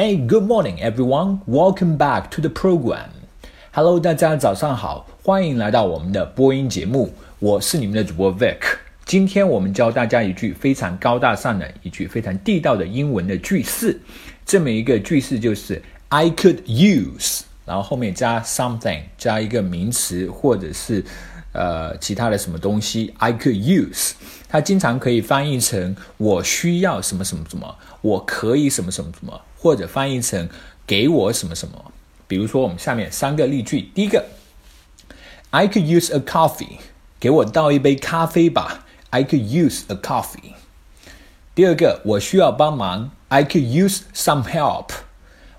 Hey, good morning, everyone. Welcome back to the program. Hello，大家早上好，欢迎来到我们的播音节目。我是你们的主播 Vic。今天我们教大家一句非常高大上的、一句非常地道的英文的句式。这么一个句式就是 I could use，然后后面加 something，加一个名词或者是呃其他的什么东西。I could use，它经常可以翻译成我需要什么什么什么，我可以什么什么什么，或者翻译成给我什么什么。比如说我们下面三个例句，第一个，I could use a coffee，给我倒一杯咖啡吧。I could use a coffee。第二个，我需要帮忙。I could use some help。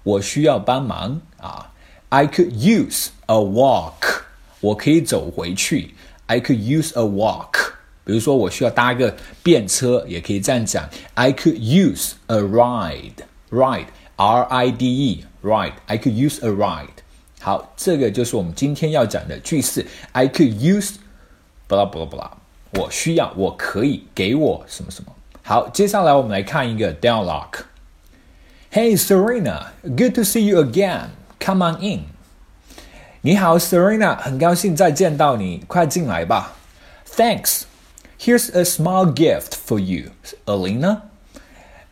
我需要帮忙啊。I could use a walk。我可以走回去。I could use a walk。比如说，我需要搭个便车，也可以这样讲。I could use a ride。Ride，R I D E，ride。I could use a ride。好，这个就是我们今天要讲的句式。I could use，巴拉巴拉巴拉。我需要，我可以给我什么什么。好，接下来我们来看一个 dialogue。Hey Serena, good to see you again. Come on in. 你好，Serena，很高兴再见到你，快进来吧。Thanks. Here's a small gift for you, Alina.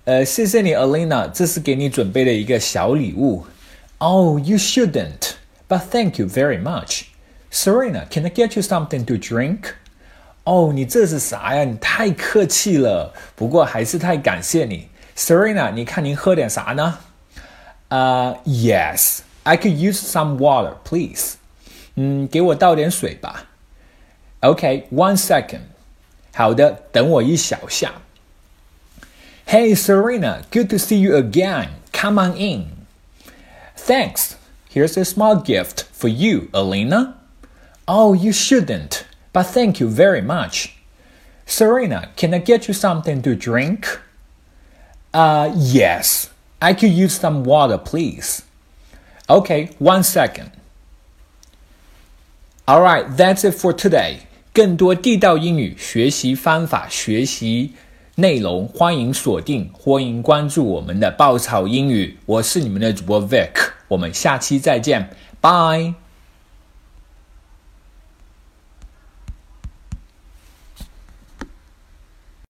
呃，谢谢你，Alina，这是给你准备的一个小礼物。Oh, you shouldn't, but thank you very much. Serena, can I get you something to drink? 哦，你这是啥呀？你太客气了，不过还是太感谢你，Serena。你看您喝点啥呢？啊 ，Yes，I could use some water, please。嗯，给我倒点水吧。OK，one second。好的，等我一小下。Hey Serena，good to see you again. Come on in. Thanks. Here's a small gift for you, Alina. Oh, you shouldn't. But thank you very much. Serena, can I get you something to drink? Uh, yes. I could use some water, please. Okay, one second. All right, that's it for today. 更多地道英语学习方法、学习内容，欢迎锁定，欢迎关注我们的爆炒英语。我是你们的主播 Vic，我们下期再见，，Bye。